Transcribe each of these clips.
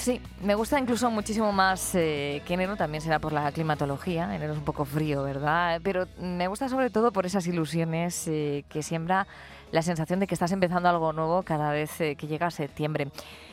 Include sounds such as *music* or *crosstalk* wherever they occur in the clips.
Sí, me gusta incluso muchísimo más eh, que enero, también será por la climatología. Enero es un poco frío, ¿verdad? Pero me gusta sobre todo por esas ilusiones eh, que siembra la sensación de que estás empezando algo nuevo cada vez eh, que llega septiembre.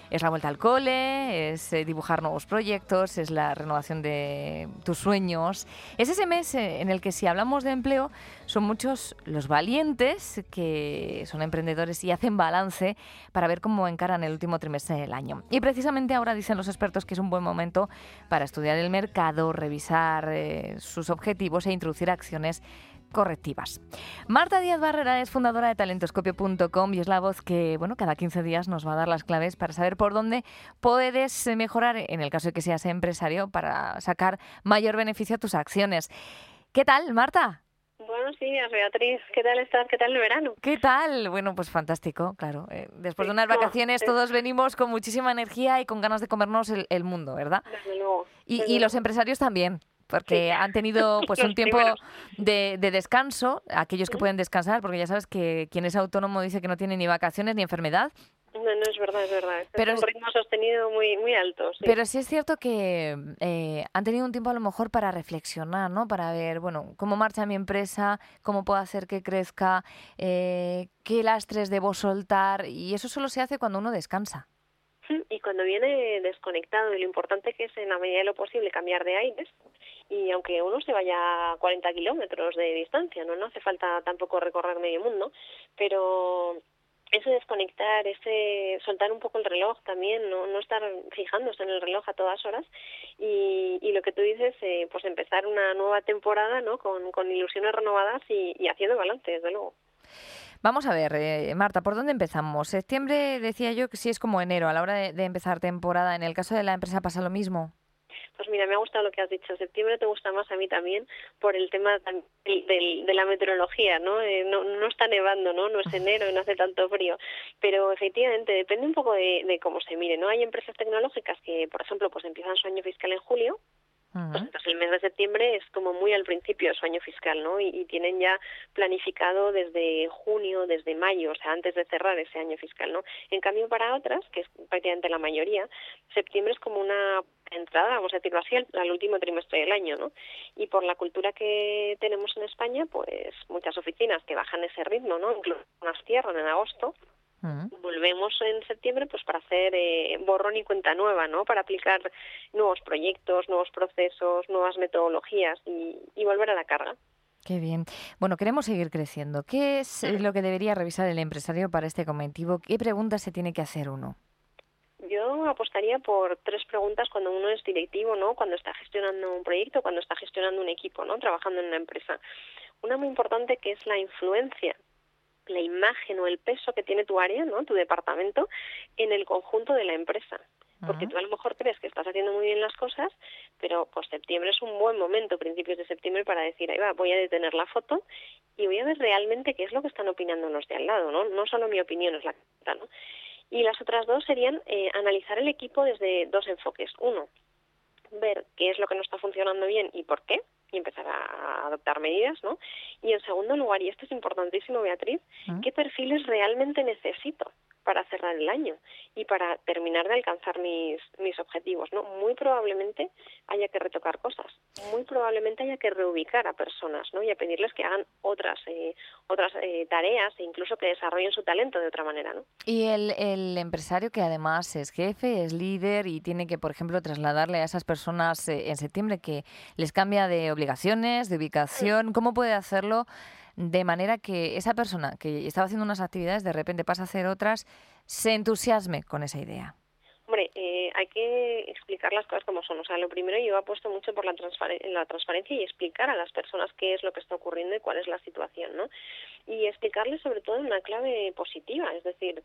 Es la vuelta al cole, es eh, dibujar nuevos proyectos, es la renovación de tus sueños. Es ese mes eh, en el que si hablamos de empleo, son muchos los valientes que son emprendedores y hacen balance para ver cómo encaran el último trimestre del año. Y precisamente ahora dicen los expertos que es un buen momento para estudiar el mercado, revisar sus objetivos e introducir acciones correctivas. Marta Díaz Barrera es fundadora de talentoscopio.com y es la voz que, bueno, cada 15 días nos va a dar las claves para saber por dónde puedes mejorar, en el caso de que seas empresario, para sacar mayor beneficio a tus acciones. ¿Qué tal, Marta? Buenos días, Beatriz. ¿Qué tal estás? ¿Qué tal el verano? ¿Qué tal? Bueno, pues fantástico, claro. Eh, después de unas vacaciones todos venimos con muchísima energía y con ganas de comernos el, mundo, ¿verdad? Desde luego. y los empresarios también porque *laughs* han tenido pues un tiempo de, descanso, aquellos que pueden descansar, porque ya sabes que quien es autónomo dice que no tiene ni vacaciones ni enfermedad. No, no es verdad, es verdad. Pero es un ritmo sostenido muy, muy alto. Pero sí es cierto que eh, han tenido un tiempo a lo mejor para reflexionar, ¿no? Para ver, bueno, cómo marcha mi empresa, cómo puedo hacer que crezca, eh, qué lastres debo soltar, y eso solo se hace cuando uno descansa. Y cuando viene desconectado, y lo importante que es en la medida de lo posible cambiar de aires, y aunque uno se vaya a 40 kilómetros de distancia, ¿no? no hace falta tampoco recorrer medio mundo, pero ese desconectar, ese soltar un poco el reloj también, no, no estar fijándose en el reloj a todas horas y, y lo que tú dices, eh, pues empezar una nueva temporada ¿no? con, ilusiones renovadas y, y haciendo balance, desde luego. Vamos a ver, eh, Marta, ¿por dónde empezamos? Septiembre decía yo que sí es como enero a la hora de, empezar temporada. ¿En el caso de la empresa pasa lo mismo? Pues mira, me ha gustado lo que has dicho. Septiembre te gusta más a mí también por el tema de la meteorología, ¿no? Eh, ¿no? No está nevando, ¿no? No es enero, no hace tanto frío. Pero efectivamente depende un poco de, de cómo se mire, ¿no? Hay empresas tecnológicas que, por ejemplo, pues empiezan su año fiscal en julio pues entonces el mes de septiembre es como muy al principio de su año fiscal, ¿no? Y, tienen ya planificado desde junio, desde mayo, o sea, antes de cerrar ese año fiscal, ¿no? En cambio, para otras, que es prácticamente la mayoría, septiembre es como una entrada, vamos a decirlo así, al, último trimestre del año, ¿no? Y por la cultura que tenemos en España, pues muchas oficinas que bajan ese ritmo, ¿no? Incluso unas cierran en agosto, Volvemos en septiembre pues para hacer eh, borrón y cuenta nueva, ¿no? Para aplicar nuevos proyectos, nuevos procesos, nuevas metodologías y, volver a la carga. Qué bien. Bueno, queremos seguir creciendo. ¿Qué es lo que debería revisar el empresario para este cometivo? ¿Qué preguntas se tiene que hacer uno? Yo apostaría por tres preguntas cuando uno es directivo, ¿no? Cuando está gestionando un proyecto, cuando está gestionando un equipo, ¿no? Trabajando en una empresa. Una muy importante que es la influencia la imagen o el peso que tiene tu área, ¿no? tu departamento, en el conjunto de la empresa. Porque tú a lo mejor crees que estás haciendo muy bien las cosas, pero pues septiembre es un buen momento, principios de septiembre, para decir, ahí va, voy a detener la foto y voy a ver realmente qué es lo que están opinando los de al lado, ¿no? No solo mi opinión es la que ¿no? Y las otras dos serían eh, analizar el equipo desde dos enfoques. Uno, ver qué es lo que no está funcionando bien y por qué, y empezar a adoptar medidas, ¿no? Y en segundo lugar, y esto es importantísimo, Beatriz, ¿qué perfiles realmente necesito para cerrar el año y para terminar de alcanzar mis, mis objetivos, ¿no? Muy probablemente haya que retocar cosas, muy probablemente haya que reubicar a personas, ¿no? Y a pedirles que hagan otras, eh, otras eh, tareas e incluso que desarrollen su talento de otra manera, ¿no? Y el, el empresario que además es jefe, es líder y tiene que, por ejemplo, trasladarle a esas personas eh, en septiembre que les cambia de obligaciones, de ubicación, ¿cómo puede hacerlo? De manera que esa persona que estaba haciendo unas actividades de repente pasa a hacer otras, se entusiasme con esa idea. Hombre, eh, hay que explicar las cosas como son. O sea, lo primero yo apuesto mucho por la, la transparencia y explicar a las personas qué es lo que está ocurriendo y cuál es la situación, ¿no? Y explicarles sobre todo en una clave positiva, es decir,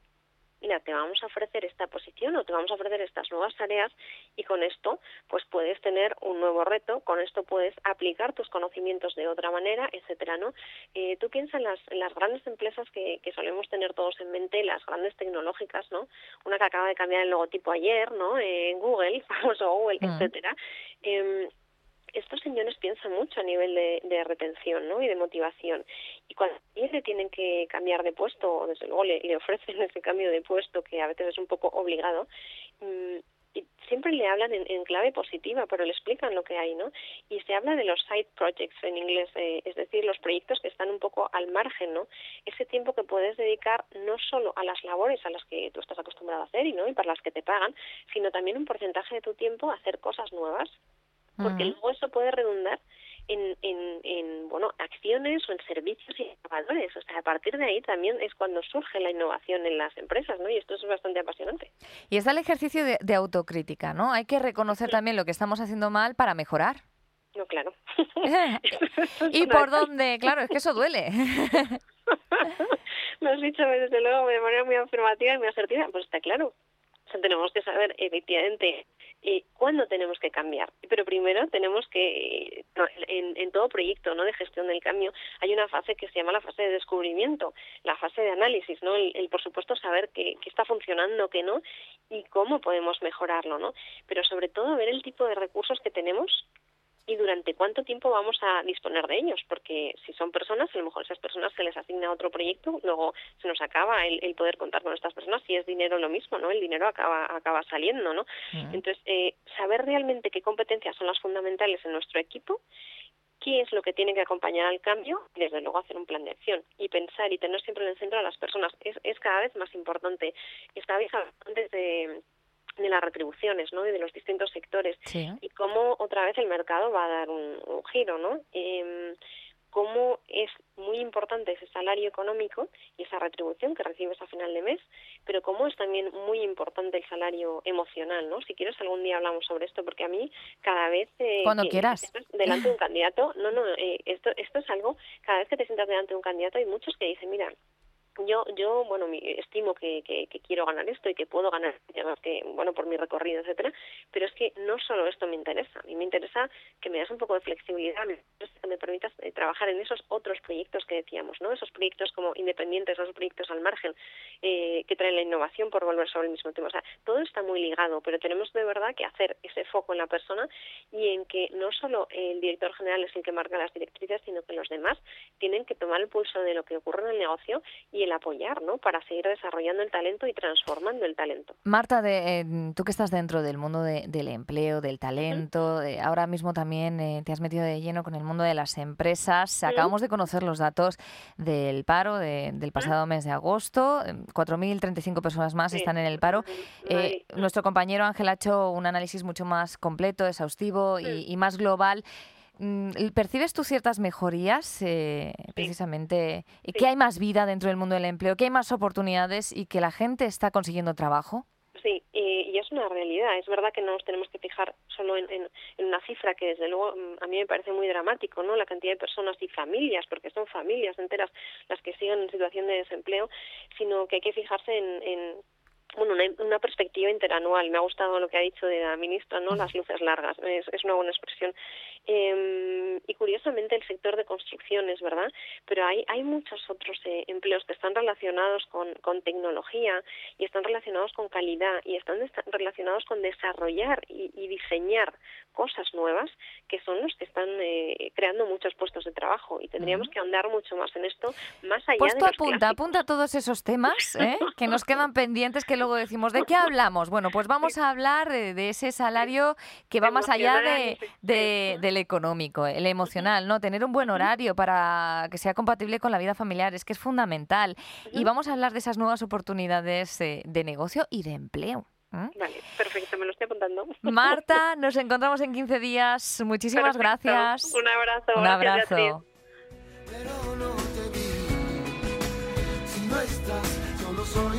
mira, te vamos a ofrecer esta posición o te vamos a ofrecer estas nuevas tareas y con esto pues puedes tener un nuevo reto, con esto puedes aplicar tus conocimientos de otra manera, etcétera, ¿no? Eh, tú piensas en las, las grandes empresas que, que solemos tener todos en mente, las grandes tecnológicas, ¿no? Una que acaba de cambiar el logotipo ayer, ¿no? En Google, *laughs* famoso Google, mm. etcétera. Eh, estos señores piensan mucho a nivel de, retención ¿no? y de motivación. Y cuando le tienen que cambiar de puesto, o desde luego le, ofrecen *laughs* ese cambio de puesto, que a veces es un poco obligado, mm, y siempre le hablan en, clave positiva, pero le explican lo que hay, ¿no? Y se habla de los side projects en inglés, eh, es decir, los proyectos que están un poco al margen, ¿no? Ese tiempo que puedes dedicar no solo a las labores a las que tú estás acostumbrado a hacer y no y para las que te pagan, sino también un porcentaje de tu tiempo a hacer cosas nuevas porque luego eso puede redundar en, en, en, bueno acciones o en servicios innovadores. O sea, a partir de ahí también es cuando surge la innovación en las empresas, ¿no? Y esto es bastante apasionante. Y está el ejercicio de, autocrítica, ¿no? Hay que reconocer también lo que estamos haciendo mal para mejorar. No, claro. *laughs* ¿Y por dónde? Claro, es que eso duele. *laughs* Lo has dicho desde luego de manera muy afirmativa y muy asertiva. Pues está claro. O sea, tenemos que saber efectivamente eh, cuándo tenemos que cambiar. Pero primero tenemos que, en, en, todo proyecto ¿no? de gestión del cambio, hay una fase que se llama la fase de descubrimiento, la fase de análisis, ¿no? el, por supuesto saber qué, qué está funcionando, qué no, y cómo podemos mejorarlo, ¿no? Pero sobre todo ver el tipo de recursos que tenemos y durante cuánto tiempo vamos a disponer de ellos, porque si son personas, a lo mejor esas personas se les asigna otro proyecto, luego se nos acaba el, poder contar con estas personas, si es dinero lo mismo, ¿no? El dinero acaba, acaba saliendo, ¿no? Entonces, eh, saber realmente qué competencias son las fundamentales en nuestro equipo, qué es lo que tiene que acompañar al cambio y desde luego hacer un plan de acción y pensar y tener siempre en el centro a las personas es, es cada vez más importante. Estabais antes de de las retribuciones ¿no? y de los distintos sectores. Y cómo otra vez el mercado va a dar un, giro no eh, cómo es muy importante ese salario económico y esa retribución que recibes a final de mes pero cómo es también muy importante el salario emocional no si quieres algún día hablamos sobre esto porque a mí cada vez eh, cuando quieras. delante de un candidato no no eh, esto esto es algo cada vez que te sientas delante de un candidato hay muchos que dicen mira yo yo bueno estimo que, que, que, quiero ganar esto y que puedo ganar que bueno por mi recorrido etcétera pero es que no solo esto me interesa a mí me interesa que me das un poco de flexibilidad que me permitas eh, trabajar en esos otros proyectos que decíamos no esos proyectos como independientes esos proyectos al margen eh, que traen la innovación por volver sobre el mismo tema. O sea todo está muy ligado pero tenemos de verdad que hacer ese foco en la persona y en que no solo el director general es el que marca las directrices sino que los demás tienen que tomar el pulso de lo que ocurre en el negocio y el apoyar, ¿no? Para seguir desarrollando el talento y transformando el talento. Marta, de, eh, tú que estás dentro del mundo del empleo, del talento, ahora mismo también eh, te has metido de lleno con el mundo de las empresas. Acabamos de conocer los datos del paro del pasado mes de agosto. 4.035 em, personas más están en el paro. Eh, nuestro compañero Ángel ha hecho un análisis mucho más completo, exhaustivo y más global. Mm, ¿Percibes tú ciertas mejorías eh, precisamente? ¿Que hay más vida dentro del mundo del empleo? ¿Que hay más oportunidades y que la gente está consiguiendo trabajo? Sí, y, es una realidad. Es verdad que no nos tenemos que fijar solo en, una cifra que, desde luego, mm, a mí me parece muy dramático, ¿no? La cantidad de personas y familias, porque son familias enteras las que siguen en situación de desempleo, sino que hay que fijarse en bueno, una, perspectiva interanual. Me ha gustado lo que ha dicho de la ministra, ¿no? Las luces largas, es, es una buena expresión. Eh, y curiosamente el sector de construcciones, ¿verdad? Pero hay, hay muchos otros eh, empleos que están relacionados con, con tecnología y están relacionados con calidad y están relacionados con desarrollar y, y diseñar cosas nuevas que son los que están eh, creando muchos puestos de trabajo y tendríamos que ahondar mucho más en esto, más allá pues de los apunta, clásicos. apunta todos esos temas ¿eh? *laughs* que nos quedan pendientes que luego decimos, ¿de qué hablamos? Bueno, pues *laughs* vamos a hablar de, de ese salario que va más allá de, de- del económico, el emocional, ¿no? Tener un buen horario para que sea compatible con la vida familiar es que es fundamental. Y vamos a hablar de esas nuevas oportunidades eh, de negocio y de empleo. ¿m? Vale, perfecto, me lo estoy apuntando. *laughs* Marta, nos encontramos en 15 días. Muchísimas Perfecto. gracias. Un abrazo. Un gracias, abrazo. pero no te vi. Si no estás, solo soy